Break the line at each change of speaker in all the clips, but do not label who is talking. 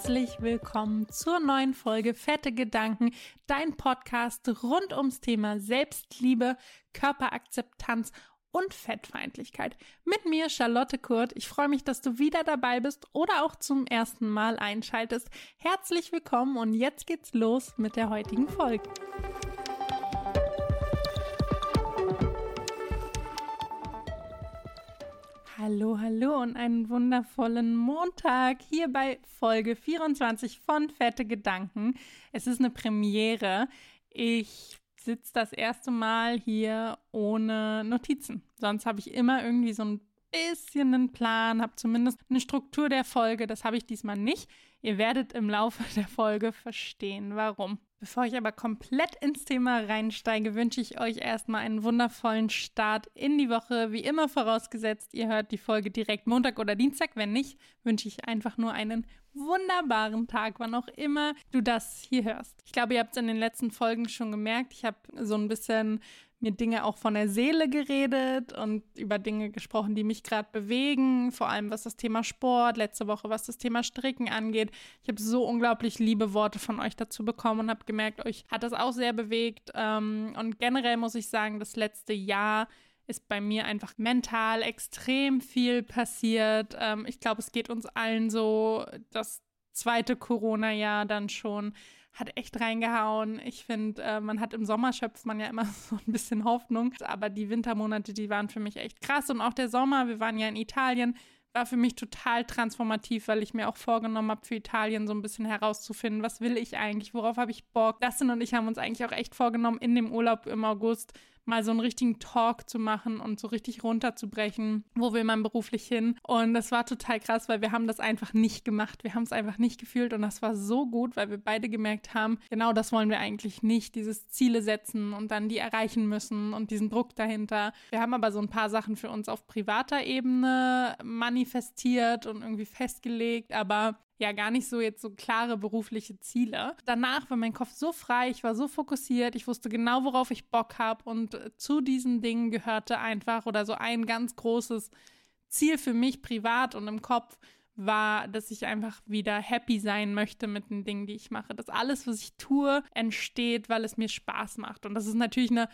Herzlich willkommen zur neuen Folge Fette Gedanken, dein Podcast rund ums Thema Selbstliebe, Körperakzeptanz und Fettfeindlichkeit. Mit mir Charlotte Kurt. Ich freue mich, dass du wieder dabei bist oder auch zum ersten Mal einschaltest. Herzlich willkommen und jetzt geht's los mit der heutigen Folge. Hallo, hallo und einen wundervollen Montag hier bei Folge 24 von Fette Gedanken. Es ist eine Premiere. Ich sitze das erste Mal hier ohne Notizen. Sonst habe ich immer irgendwie so ein bisschen einen Plan, habe zumindest eine Struktur der Folge. Das habe ich diesmal nicht. Ihr werdet im Laufe der Folge verstehen, warum. Bevor ich aber komplett ins Thema reinsteige, wünsche ich euch erstmal einen wundervollen Start in die Woche. Wie immer vorausgesetzt, ihr hört die Folge direkt Montag oder Dienstag. Wenn nicht, wünsche ich einfach nur einen wunderbaren Tag, wann auch immer du das hier hörst. Ich glaube, ihr habt es in den letzten Folgen schon gemerkt. Ich habe so ein bisschen mir Dinge auch von der Seele geredet und über Dinge gesprochen, die mich gerade bewegen, vor allem was das Thema Sport, letzte Woche was das Thema Stricken angeht. Ich habe so unglaublich liebe Worte von euch dazu bekommen und habe gemerkt, euch hat das auch sehr bewegt. Ähm, und generell muss ich sagen, das letzte Jahr ist bei mir einfach mental extrem viel passiert. Ähm, ich glaube, es geht uns allen so, das zweite Corona-Jahr dann schon hat echt reingehauen. Ich finde, äh, man hat im Sommer schöpft man ja immer so ein bisschen Hoffnung, aber die Wintermonate, die waren für mich echt krass und auch der Sommer, wir waren ja in Italien, war für mich total transformativ, weil ich mir auch vorgenommen habe, für Italien so ein bisschen herauszufinden, was will ich eigentlich, worauf habe ich Bock. Dustin und ich haben uns eigentlich auch echt vorgenommen, in dem Urlaub im August mal so einen richtigen Talk zu machen und so richtig runterzubrechen, wo will man beruflich hin. Und das war total krass, weil wir haben das einfach nicht gemacht. Wir haben es einfach nicht gefühlt und das war so gut, weil wir beide gemerkt haben, genau das wollen wir eigentlich nicht, dieses Ziele setzen und dann die erreichen müssen und diesen Druck dahinter. Wir haben aber so ein paar Sachen für uns auf privater Ebene manifestiert und irgendwie festgelegt, aber ja gar nicht so jetzt so klare berufliche Ziele. Danach war mein Kopf so frei, ich war so fokussiert, ich wusste genau, worauf ich Bock habe und äh, zu diesen Dingen gehörte einfach oder so ein ganz großes Ziel für mich privat und im Kopf war, dass ich einfach wieder happy sein möchte mit den Dingen, die ich mache. Dass alles, was ich tue, entsteht, weil es mir Spaß macht. Und das ist natürlich eine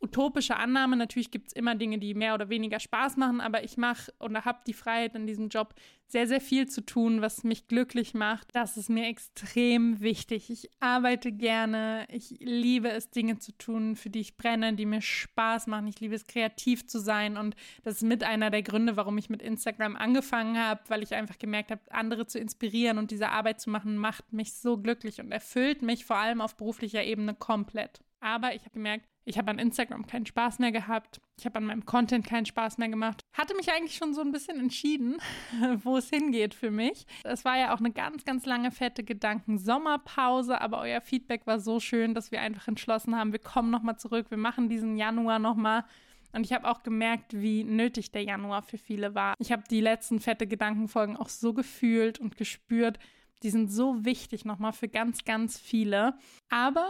utopische Annahme. Natürlich gibt es immer Dinge, die mehr oder weniger Spaß machen, aber ich mache und habe die Freiheit in diesem Job sehr, sehr viel zu tun, was mich glücklich macht. Das ist mir extrem wichtig. Ich arbeite gerne. Ich liebe es, Dinge zu tun, für die ich brenne, die mir Spaß machen. Ich liebe es, kreativ zu sein. Und das ist mit einer der Gründe, warum ich mit Instagram angefangen habe, weil ich einfach gemerkt habe, andere zu inspirieren und diese Arbeit zu machen, macht mich so glücklich und erfüllt mich vor allem auf beruflicher Ebene komplett. Aber ich habe gemerkt, ich habe an Instagram keinen Spaß mehr gehabt. Ich habe an meinem Content keinen Spaß mehr gemacht. Hatte mich eigentlich schon so ein bisschen entschieden, wo es hingeht für mich. Es war ja auch eine ganz, ganz lange fette Gedanken-Sommerpause, aber euer Feedback war so schön, dass wir einfach entschlossen haben, wir kommen nochmal zurück, wir machen diesen Januar nochmal. Und ich habe auch gemerkt, wie nötig der Januar für viele war. Ich habe die letzten fette Gedankenfolgen auch so gefühlt und gespürt. Die sind so wichtig nochmal für ganz, ganz viele. Aber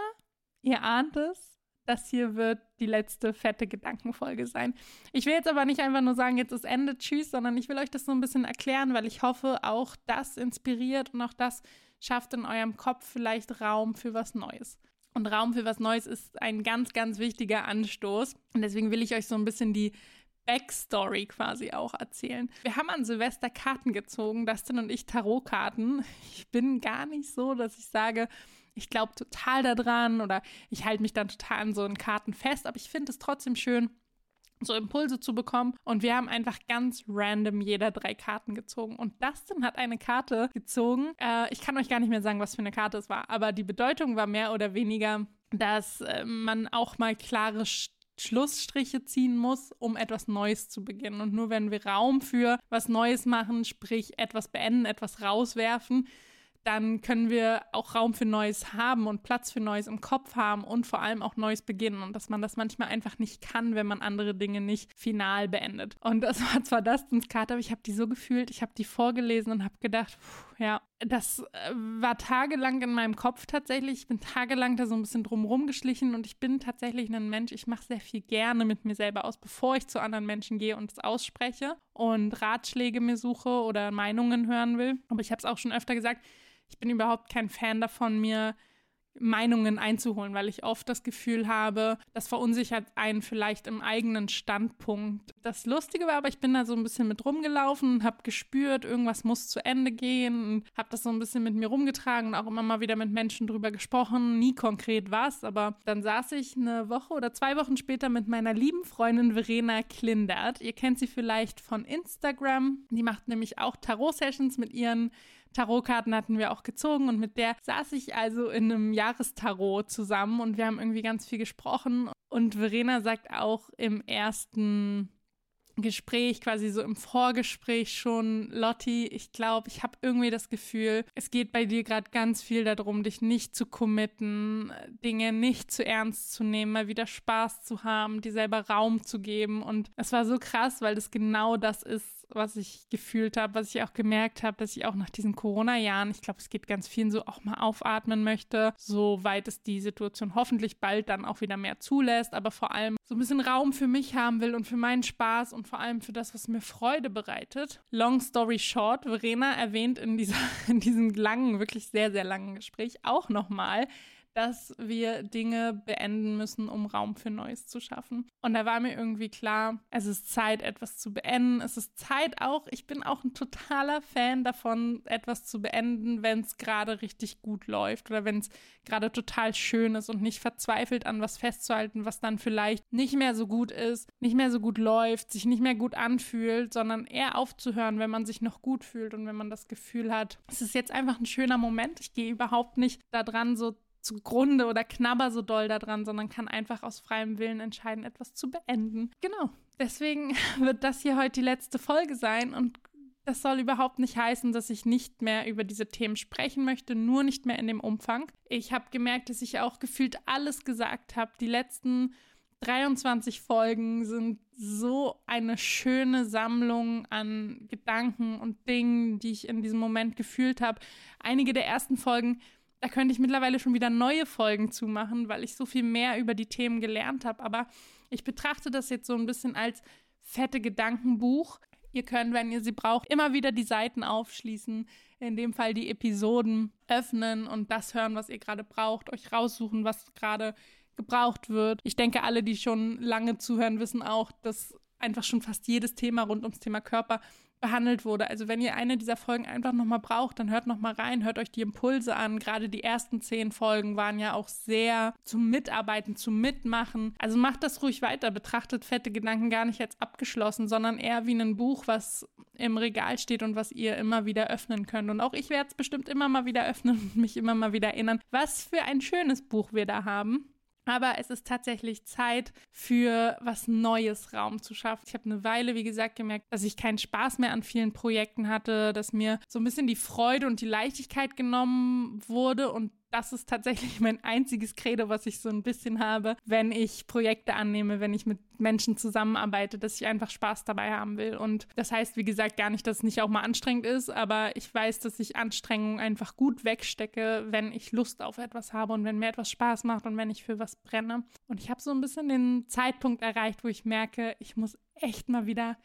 ihr ahnt es, das hier wird die letzte fette Gedankenfolge sein. Ich will jetzt aber nicht einfach nur sagen, jetzt ist Ende, tschüss, sondern ich will euch das so ein bisschen erklären, weil ich hoffe, auch das inspiriert und auch das schafft in eurem Kopf vielleicht Raum für was Neues. Und Raum für was Neues ist ein ganz, ganz wichtiger Anstoß. Und deswegen will ich euch so ein bisschen die Backstory quasi auch erzählen. Wir haben an Silvester Karten gezogen, Dustin und ich Tarotkarten. Ich bin gar nicht so, dass ich sage, ich glaube total daran oder ich halte mich dann total an so einen Karten fest, aber ich finde es trotzdem schön, so Impulse zu bekommen. Und wir haben einfach ganz random jeder drei Karten gezogen. Und Dustin hat eine Karte gezogen. Äh, ich kann euch gar nicht mehr sagen, was für eine Karte es war, aber die Bedeutung war mehr oder weniger, dass äh, man auch mal klare Schlussstriche ziehen muss, um etwas Neues zu beginnen. Und nur wenn wir Raum für was Neues machen, sprich etwas beenden, etwas rauswerfen, dann können wir auch Raum für Neues haben und Platz für Neues im Kopf haben und vor allem auch Neues beginnen und dass man das manchmal einfach nicht kann, wenn man andere Dinge nicht final beendet. Und das war zwar Dustins Karte, aber ich habe die so gefühlt, ich habe die vorgelesen und habe gedacht, pff, ja, das äh, war tagelang in meinem Kopf tatsächlich. Ich bin tagelang da so ein bisschen drumherum geschlichen und ich bin tatsächlich ein Mensch, ich mache sehr viel gerne mit mir selber aus, bevor ich zu anderen Menschen gehe und es ausspreche und Ratschläge mir suche oder Meinungen hören will. Aber ich habe es auch schon öfter gesagt, ich bin überhaupt kein Fan davon, mir Meinungen einzuholen, weil ich oft das Gefühl habe, das verunsichert einen vielleicht im eigenen Standpunkt. Das Lustige war aber, ich bin da so ein bisschen mit rumgelaufen, habe gespürt, irgendwas muss zu Ende gehen, habe das so ein bisschen mit mir rumgetragen und auch immer mal wieder mit Menschen drüber gesprochen, nie konkret was, aber dann saß ich eine Woche oder zwei Wochen später mit meiner lieben Freundin Verena Klindert. Ihr kennt sie vielleicht von Instagram. Die macht nämlich auch Tarot-Sessions mit ihren Tarotkarten hatten wir auch gezogen und mit der saß ich also in einem Jahrestarot zusammen und wir haben irgendwie ganz viel gesprochen. Und Verena sagt auch im ersten Gespräch, quasi so im Vorgespräch schon, Lotti, ich glaube, ich habe irgendwie das Gefühl, es geht bei dir gerade ganz viel darum, dich nicht zu committen, Dinge nicht zu ernst zu nehmen, mal wieder Spaß zu haben, dir selber Raum zu geben. Und es war so krass, weil das genau das ist, was ich gefühlt habe, was ich auch gemerkt habe, dass ich auch nach diesen Corona-Jahren, ich glaube, es geht ganz vielen so, auch mal aufatmen möchte, soweit es die Situation hoffentlich bald dann auch wieder mehr zulässt, aber vor allem so ein bisschen Raum für mich haben will und für meinen Spaß und vor allem für das, was mir Freude bereitet. Long story short, Verena erwähnt in, dieser, in diesem langen, wirklich sehr, sehr langen Gespräch auch nochmal, dass wir Dinge beenden müssen, um Raum für Neues zu schaffen. Und da war mir irgendwie klar, es ist Zeit, etwas zu beenden. Es ist Zeit auch, ich bin auch ein totaler Fan davon, etwas zu beenden, wenn es gerade richtig gut läuft oder wenn es gerade total schön ist und nicht verzweifelt an was festzuhalten, was dann vielleicht nicht mehr so gut ist, nicht mehr so gut läuft, sich nicht mehr gut anfühlt, sondern eher aufzuhören, wenn man sich noch gut fühlt und wenn man das Gefühl hat, es ist jetzt einfach ein schöner Moment. Ich gehe überhaupt nicht daran so zugrunde oder knabber so doll daran, sondern kann einfach aus freiem Willen entscheiden, etwas zu beenden. Genau. Deswegen wird das hier heute die letzte Folge sein und das soll überhaupt nicht heißen, dass ich nicht mehr über diese Themen sprechen möchte, nur nicht mehr in dem Umfang. Ich habe gemerkt, dass ich auch gefühlt alles gesagt habe. Die letzten 23 Folgen sind so eine schöne Sammlung an Gedanken und Dingen, die ich in diesem Moment gefühlt habe. Einige der ersten Folgen da könnte ich mittlerweile schon wieder neue Folgen zu machen, weil ich so viel mehr über die Themen gelernt habe. Aber ich betrachte das jetzt so ein bisschen als fette Gedankenbuch. Ihr könnt, wenn ihr sie braucht, immer wieder die Seiten aufschließen, in dem Fall die Episoden öffnen und das hören, was ihr gerade braucht, euch raussuchen, was gerade gebraucht wird. Ich denke, alle, die schon lange zuhören, wissen auch, dass einfach schon fast jedes Thema rund ums Thema Körper behandelt wurde. Also wenn ihr eine dieser Folgen einfach nochmal braucht, dann hört nochmal rein, hört euch die Impulse an. Gerade die ersten zehn Folgen waren ja auch sehr zum Mitarbeiten, zum Mitmachen. Also macht das ruhig weiter, betrachtet fette Gedanken gar nicht als abgeschlossen, sondern eher wie ein Buch, was im Regal steht und was ihr immer wieder öffnen könnt. Und auch ich werde es bestimmt immer mal wieder öffnen und mich immer mal wieder erinnern, was für ein schönes Buch wir da haben. Aber es ist tatsächlich Zeit für was Neues Raum zu schaffen. Ich habe eine Weile, wie gesagt, gemerkt, dass ich keinen Spaß mehr an vielen Projekten hatte, dass mir so ein bisschen die Freude und die Leichtigkeit genommen wurde und das ist tatsächlich mein einziges Credo, was ich so ein bisschen habe, wenn ich Projekte annehme, wenn ich mit Menschen zusammenarbeite, dass ich einfach Spaß dabei haben will. Und das heißt, wie gesagt, gar nicht, dass es nicht auch mal anstrengend ist, aber ich weiß, dass ich Anstrengung einfach gut wegstecke, wenn ich Lust auf etwas habe und wenn mir etwas Spaß macht und wenn ich für was brenne. Und ich habe so ein bisschen den Zeitpunkt erreicht, wo ich merke, ich muss echt mal wieder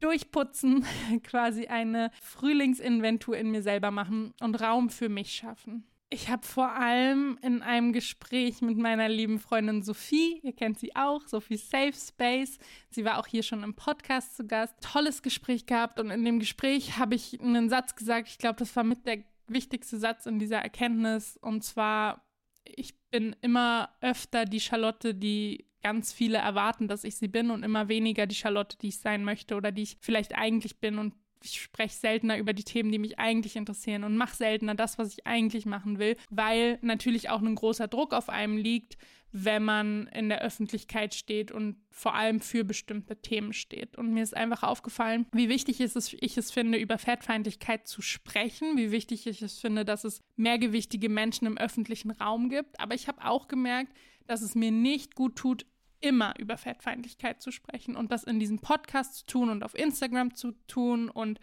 durchputzen, quasi eine Frühlingsinventur in mir selber machen und Raum für mich schaffen. Ich habe vor allem in einem Gespräch mit meiner lieben Freundin Sophie, ihr kennt sie auch, Sophie Safe Space, sie war auch hier schon im Podcast zu Gast, tolles Gespräch gehabt und in dem Gespräch habe ich einen Satz gesagt, ich glaube, das war mit der wichtigste Satz in dieser Erkenntnis. Und zwar, ich bin immer öfter die Charlotte, die ganz viele erwarten, dass ich sie bin und immer weniger die Charlotte, die ich sein möchte oder die ich vielleicht eigentlich bin. Und ich spreche seltener über die Themen, die mich eigentlich interessieren und mache seltener das, was ich eigentlich machen will, weil natürlich auch ein großer Druck auf einem liegt, wenn man in der Öffentlichkeit steht und vor allem für bestimmte Themen steht. Und mir ist einfach aufgefallen, wie wichtig ist es, ich es finde, über Fettfeindlichkeit zu sprechen, wie wichtig ich es finde, dass es mehrgewichtige Menschen im öffentlichen Raum gibt. Aber ich habe auch gemerkt, dass es mir nicht gut tut, immer über Fettfeindlichkeit zu sprechen und das in diesem Podcast zu tun und auf Instagram zu tun und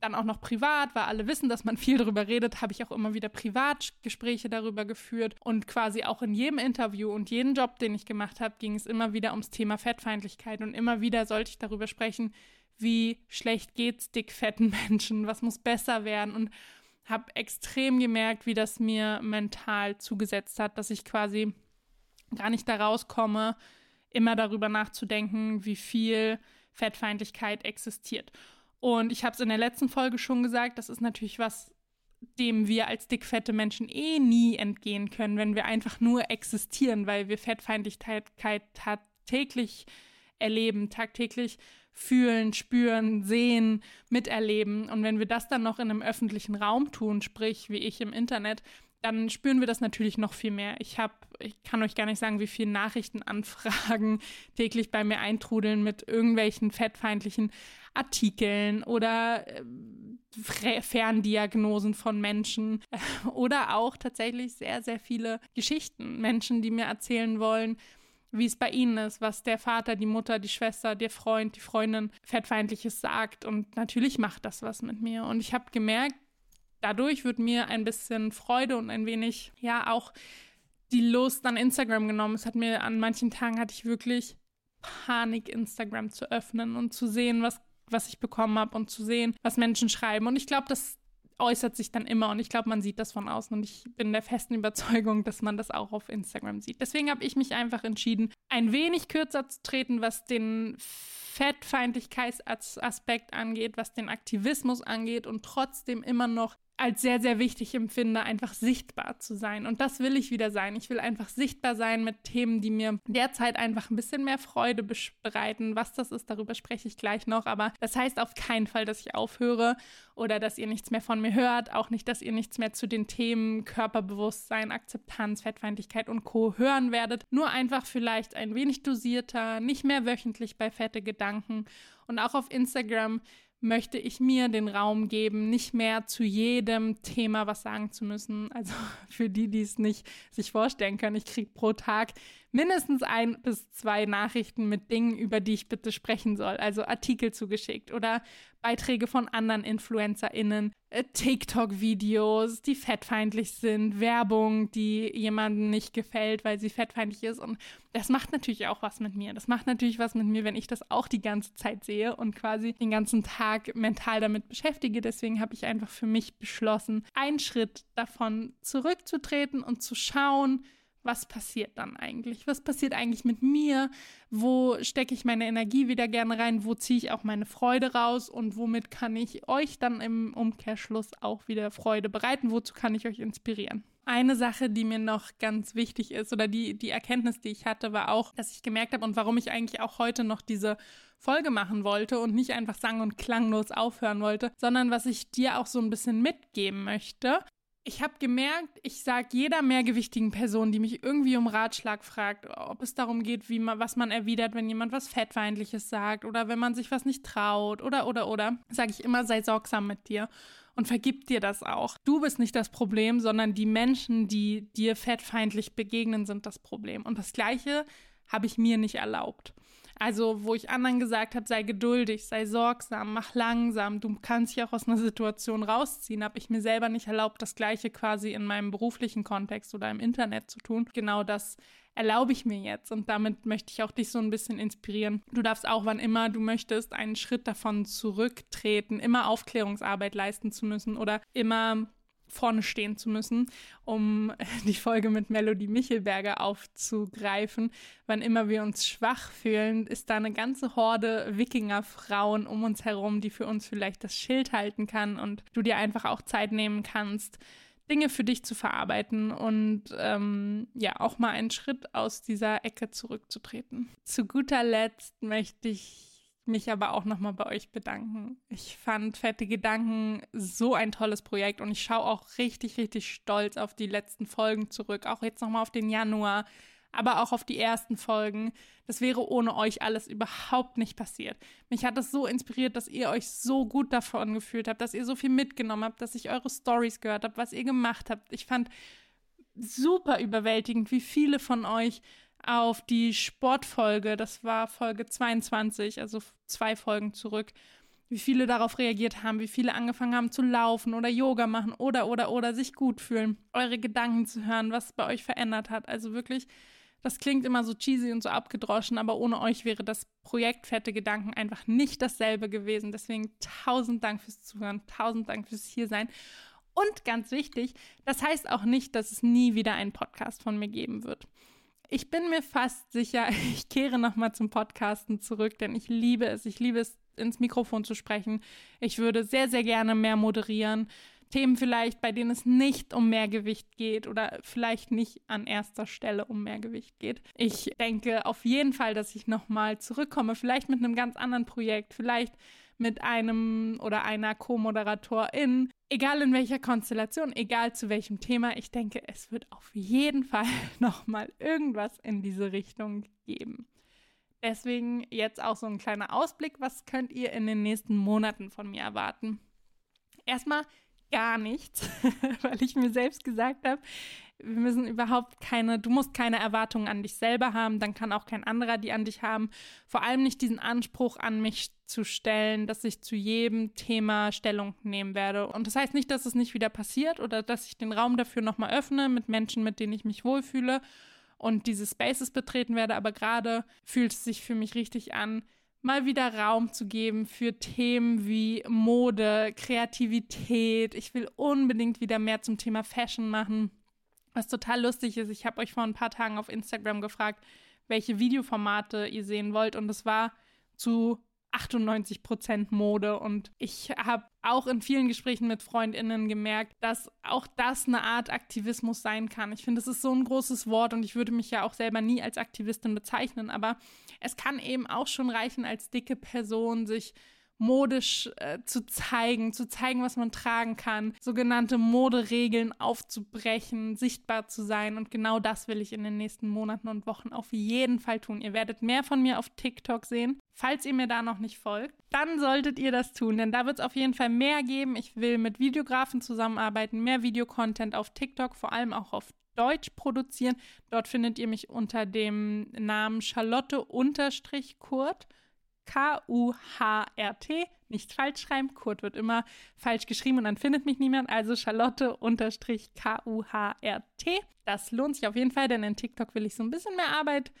dann auch noch privat, weil alle wissen, dass man viel darüber redet, habe ich auch immer wieder Privatgespräche darüber geführt. Und quasi auch in jedem Interview und jedem Job, den ich gemacht habe, ging es immer wieder ums Thema Fettfeindlichkeit. Und immer wieder sollte ich darüber sprechen, wie schlecht geht's dickfetten Menschen, was muss besser werden. Und habe extrem gemerkt, wie das mir mental zugesetzt hat, dass ich quasi gar nicht da rauskomme, immer darüber nachzudenken, wie viel Fettfeindlichkeit existiert. Und ich habe es in der letzten Folge schon gesagt, das ist natürlich was, dem wir als dickfette Menschen eh nie entgehen können, wenn wir einfach nur existieren, weil wir Fettfeindlichkeit tagtäglich erleben, tagtäglich fühlen, spüren, sehen, miterleben. Und wenn wir das dann noch in einem öffentlichen Raum tun, sprich wie ich im Internet, dann spüren wir das natürlich noch viel mehr. Ich habe, ich kann euch gar nicht sagen, wie viele Nachrichtenanfragen täglich bei mir eintrudeln mit irgendwelchen fettfeindlichen Artikeln oder äh, Ferndiagnosen von Menschen oder auch tatsächlich sehr, sehr viele Geschichten. Menschen, die mir erzählen wollen, wie es bei ihnen ist, was der Vater, die Mutter, die Schwester, der Freund, die Freundin fettfeindliches sagt. Und natürlich macht das was mit mir. Und ich habe gemerkt, dadurch wird mir ein bisschen Freude und ein wenig, ja, auch die Lust an Instagram genommen. Es hat mir an manchen Tagen hatte ich wirklich Panik, Instagram zu öffnen und zu sehen, was, was ich bekommen habe und zu sehen, was Menschen schreiben. Und ich glaube, das äußert sich dann immer und ich glaube, man sieht das von außen und ich bin der festen Überzeugung, dass man das auch auf Instagram sieht. Deswegen habe ich mich einfach entschieden, ein wenig kürzer zu treten, was den Fettfeindlichkeitsaspekt angeht, was den Aktivismus angeht und trotzdem immer noch als sehr, sehr wichtig empfinde, einfach sichtbar zu sein. Und das will ich wieder sein. Ich will einfach sichtbar sein mit Themen, die mir derzeit einfach ein bisschen mehr Freude bereiten. Was das ist, darüber spreche ich gleich noch. Aber das heißt auf keinen Fall, dass ich aufhöre oder dass ihr nichts mehr von mir hört. Auch nicht, dass ihr nichts mehr zu den Themen Körperbewusstsein, Akzeptanz, Fettfeindlichkeit und Co. hören werdet. Nur einfach vielleicht ein wenig dosierter, nicht mehr wöchentlich bei fette Gedanken. Und auch auf Instagram möchte ich mir den Raum geben, nicht mehr zu jedem Thema was sagen zu müssen. Also für die, die es nicht sich vorstellen können, ich kriege pro Tag mindestens ein bis zwei Nachrichten mit Dingen, über die ich bitte sprechen soll. Also Artikel zugeschickt oder Beiträge von anderen InfluencerInnen, äh, TikTok-Videos, die fettfeindlich sind, Werbung, die jemandem nicht gefällt, weil sie fettfeindlich ist. Und das macht natürlich auch was mit mir. Das macht natürlich was mit mir, wenn ich das auch die ganze Zeit sehe und quasi den ganzen Tag mental damit beschäftige. Deswegen habe ich einfach für mich beschlossen, einen Schritt davon zurückzutreten und zu schauen, was passiert dann eigentlich? Was passiert eigentlich mit mir? Wo stecke ich meine Energie wieder gerne rein? Wo ziehe ich auch meine Freude raus? Und womit kann ich euch dann im Umkehrschluss auch wieder Freude bereiten? Wozu kann ich euch inspirieren? Eine Sache, die mir noch ganz wichtig ist oder die, die Erkenntnis, die ich hatte, war auch, dass ich gemerkt habe und warum ich eigentlich auch heute noch diese Folge machen wollte und nicht einfach sang- und klanglos aufhören wollte, sondern was ich dir auch so ein bisschen mitgeben möchte, ich habe gemerkt, ich sage jeder mehrgewichtigen Person, die mich irgendwie um Ratschlag fragt, ob es darum geht, wie man, was man erwidert, wenn jemand was Fettfeindliches sagt oder wenn man sich was nicht traut oder, oder, oder, sage ich immer, sei sorgsam mit dir und vergib dir das auch. Du bist nicht das Problem, sondern die Menschen, die dir fettfeindlich begegnen, sind das Problem. Und das Gleiche habe ich mir nicht erlaubt. Also, wo ich anderen gesagt habe, sei geduldig, sei sorgsam, mach langsam, du kannst dich auch aus einer Situation rausziehen, habe ich mir selber nicht erlaubt, das Gleiche quasi in meinem beruflichen Kontext oder im Internet zu tun. Genau das erlaube ich mir jetzt und damit möchte ich auch dich so ein bisschen inspirieren. Du darfst auch, wann immer du möchtest, einen Schritt davon zurücktreten, immer Aufklärungsarbeit leisten zu müssen oder immer vorne stehen zu müssen, um die Folge mit Melody Michelberger aufzugreifen. Wann immer wir uns schwach fühlen, ist da eine ganze Horde Wikingerfrauen um uns herum, die für uns vielleicht das Schild halten kann und du dir einfach auch Zeit nehmen kannst, Dinge für dich zu verarbeiten und ähm, ja, auch mal einen Schritt aus dieser Ecke zurückzutreten. Zu guter Letzt möchte ich mich aber auch nochmal bei euch bedanken. Ich fand Fette Gedanken so ein tolles Projekt und ich schaue auch richtig, richtig stolz auf die letzten Folgen zurück. Auch jetzt nochmal auf den Januar, aber auch auf die ersten Folgen. Das wäre ohne euch alles überhaupt nicht passiert. Mich hat es so inspiriert, dass ihr euch so gut davon gefühlt habt, dass ihr so viel mitgenommen habt, dass ich eure Stories gehört habe, was ihr gemacht habt. Ich fand super überwältigend, wie viele von euch auf die Sportfolge, das war Folge 22, also zwei Folgen zurück, wie viele darauf reagiert haben, wie viele angefangen haben zu laufen oder Yoga machen oder, oder, oder sich gut fühlen, eure Gedanken zu hören, was bei euch verändert hat. Also wirklich, das klingt immer so cheesy und so abgedroschen, aber ohne euch wäre das Projekt Fette Gedanken einfach nicht dasselbe gewesen. Deswegen tausend Dank fürs Zuhören, tausend Dank fürs Hiersein. Und ganz wichtig, das heißt auch nicht, dass es nie wieder einen Podcast von mir geben wird. Ich bin mir fast sicher, ich kehre nochmal zum Podcasten zurück, denn ich liebe es. Ich liebe es, ins Mikrofon zu sprechen. Ich würde sehr, sehr gerne mehr moderieren. Themen vielleicht, bei denen es nicht um Mehrgewicht geht oder vielleicht nicht an erster Stelle um Mehrgewicht geht. Ich denke auf jeden Fall, dass ich nochmal zurückkomme, vielleicht mit einem ganz anderen Projekt, vielleicht mit einem oder einer Co-Moderatorin, egal in welcher Konstellation, egal zu welchem Thema. Ich denke, es wird auf jeden Fall nochmal irgendwas in diese Richtung geben. Deswegen jetzt auch so ein kleiner Ausblick. Was könnt ihr in den nächsten Monaten von mir erwarten? Erstmal gar nichts, weil ich mir selbst gesagt habe, wir müssen überhaupt keine, du musst keine Erwartungen an dich selber haben, dann kann auch kein anderer die an dich haben. Vor allem nicht diesen Anspruch an mich zu stellen, dass ich zu jedem Thema Stellung nehmen werde. Und das heißt nicht, dass es nicht wieder passiert oder dass ich den Raum dafür nochmal öffne mit Menschen, mit denen ich mich wohlfühle und diese Spaces betreten werde, aber gerade fühlt es sich für mich richtig an, mal wieder Raum zu geben für Themen wie Mode, Kreativität. Ich will unbedingt wieder mehr zum Thema Fashion machen. Was total lustig ist, ich habe euch vor ein paar Tagen auf Instagram gefragt, welche Videoformate ihr sehen wollt und es war zu 98 Prozent Mode. Und ich habe auch in vielen Gesprächen mit FreundInnen gemerkt, dass auch das eine Art Aktivismus sein kann. Ich finde, es ist so ein großes Wort und ich würde mich ja auch selber nie als Aktivistin bezeichnen, aber es kann eben auch schon reichen, als dicke Person sich modisch äh, zu zeigen, zu zeigen, was man tragen kann, sogenannte Moderegeln aufzubrechen, sichtbar zu sein. Und genau das will ich in den nächsten Monaten und Wochen auf jeden Fall tun. Ihr werdet mehr von mir auf TikTok sehen. Falls ihr mir da noch nicht folgt, dann solltet ihr das tun, denn da wird es auf jeden Fall mehr geben. Ich will mit Videografen zusammenarbeiten, mehr Videocontent auf TikTok, vor allem auch auf Deutsch produzieren. Dort findet ihr mich unter dem Namen Charlotte-Kurt. K-U-H-R-T. Nicht falsch schreiben. Kurt wird immer falsch geschrieben und dann findet mich niemand. Also Charlotte-K-U-H-R-T. Das lohnt sich auf jeden Fall, denn in TikTok will ich so ein bisschen mehr Arbeit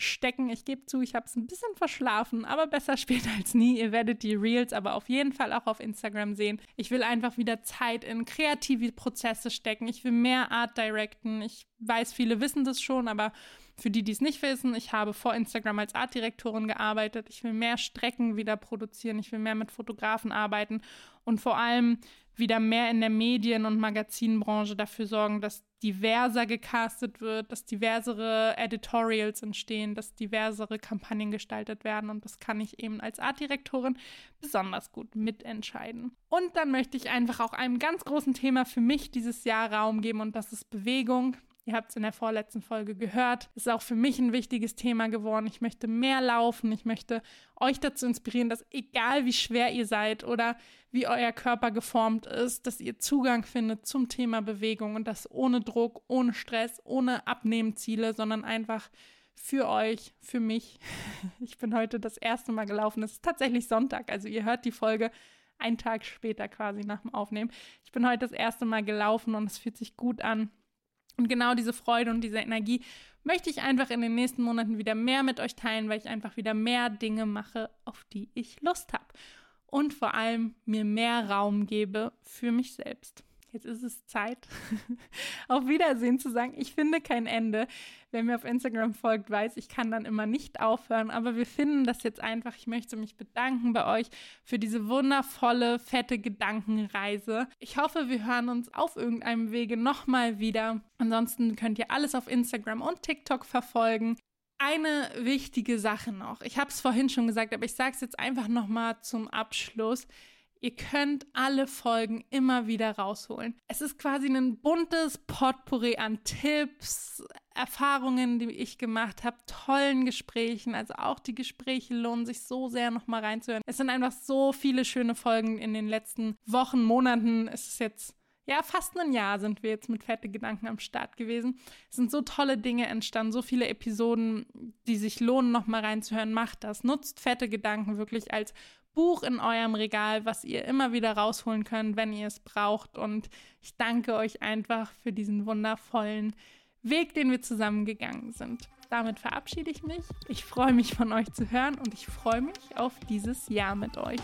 stecken. Ich gebe zu, ich habe es ein bisschen verschlafen, aber besser spät als nie. Ihr werdet die Reels aber auf jeden Fall auch auf Instagram sehen. Ich will einfach wieder Zeit in kreative Prozesse stecken. Ich will mehr Art directen. Ich weiß, viele wissen das schon, aber für die, die es nicht wissen, ich habe vor Instagram als Artdirektorin gearbeitet. Ich will mehr Strecken wieder produzieren. Ich will mehr mit Fotografen arbeiten und vor allem wieder mehr in der Medien- und Magazinbranche dafür sorgen, dass diverser gecastet wird, dass diversere Editorials entstehen, dass diversere Kampagnen gestaltet werden und das kann ich eben als Artdirektorin besonders gut mitentscheiden. Und dann möchte ich einfach auch einem ganz großen Thema für mich dieses Jahr Raum geben und das ist Bewegung. Ihr habt es in der vorletzten Folge gehört. Ist auch für mich ein wichtiges Thema geworden. Ich möchte mehr laufen. Ich möchte euch dazu inspirieren, dass egal wie schwer ihr seid oder wie euer Körper geformt ist, dass ihr Zugang findet zum Thema Bewegung und das ohne Druck, ohne Stress, ohne Abnehmziele, sondern einfach für euch, für mich. Ich bin heute das erste Mal gelaufen. Es ist tatsächlich Sonntag, also ihr hört die Folge einen Tag später quasi nach dem Aufnehmen. Ich bin heute das erste Mal gelaufen und es fühlt sich gut an. Und genau diese Freude und diese Energie möchte ich einfach in den nächsten Monaten wieder mehr mit euch teilen, weil ich einfach wieder mehr Dinge mache, auf die ich Lust habe. Und vor allem mir mehr Raum gebe für mich selbst jetzt ist es Zeit, auf Wiedersehen zu sagen. Ich finde kein Ende. Wer mir auf Instagram folgt, weiß, ich kann dann immer nicht aufhören, aber wir finden das jetzt einfach. Ich möchte mich bedanken bei euch für diese wundervolle, fette Gedankenreise. Ich hoffe, wir hören uns auf irgendeinem Wege nochmal wieder. Ansonsten könnt ihr alles auf Instagram und TikTok verfolgen. Eine wichtige Sache noch. Ich habe es vorhin schon gesagt, aber ich sage es jetzt einfach nochmal zum Abschluss. Ihr könnt alle Folgen immer wieder rausholen. Es ist quasi ein buntes Potpourri an Tipps, Erfahrungen, die ich gemacht habe, tollen Gesprächen. Also auch die Gespräche lohnen sich so sehr nochmal reinzuhören. Es sind einfach so viele schöne Folgen in den letzten Wochen, Monaten. Es ist jetzt ja, fast ein Jahr sind wir jetzt mit Fette Gedanken am Start gewesen. Es sind so tolle Dinge entstanden, so viele Episoden, die sich lohnen, nochmal reinzuhören. Macht das. Nutzt Fette Gedanken wirklich als Buch in eurem Regal, was ihr immer wieder rausholen könnt, wenn ihr es braucht. Und ich danke euch einfach für diesen wundervollen Weg, den wir zusammen gegangen sind. Damit verabschiede ich mich. Ich freue mich von euch zu hören und ich freue mich auf dieses Jahr mit euch.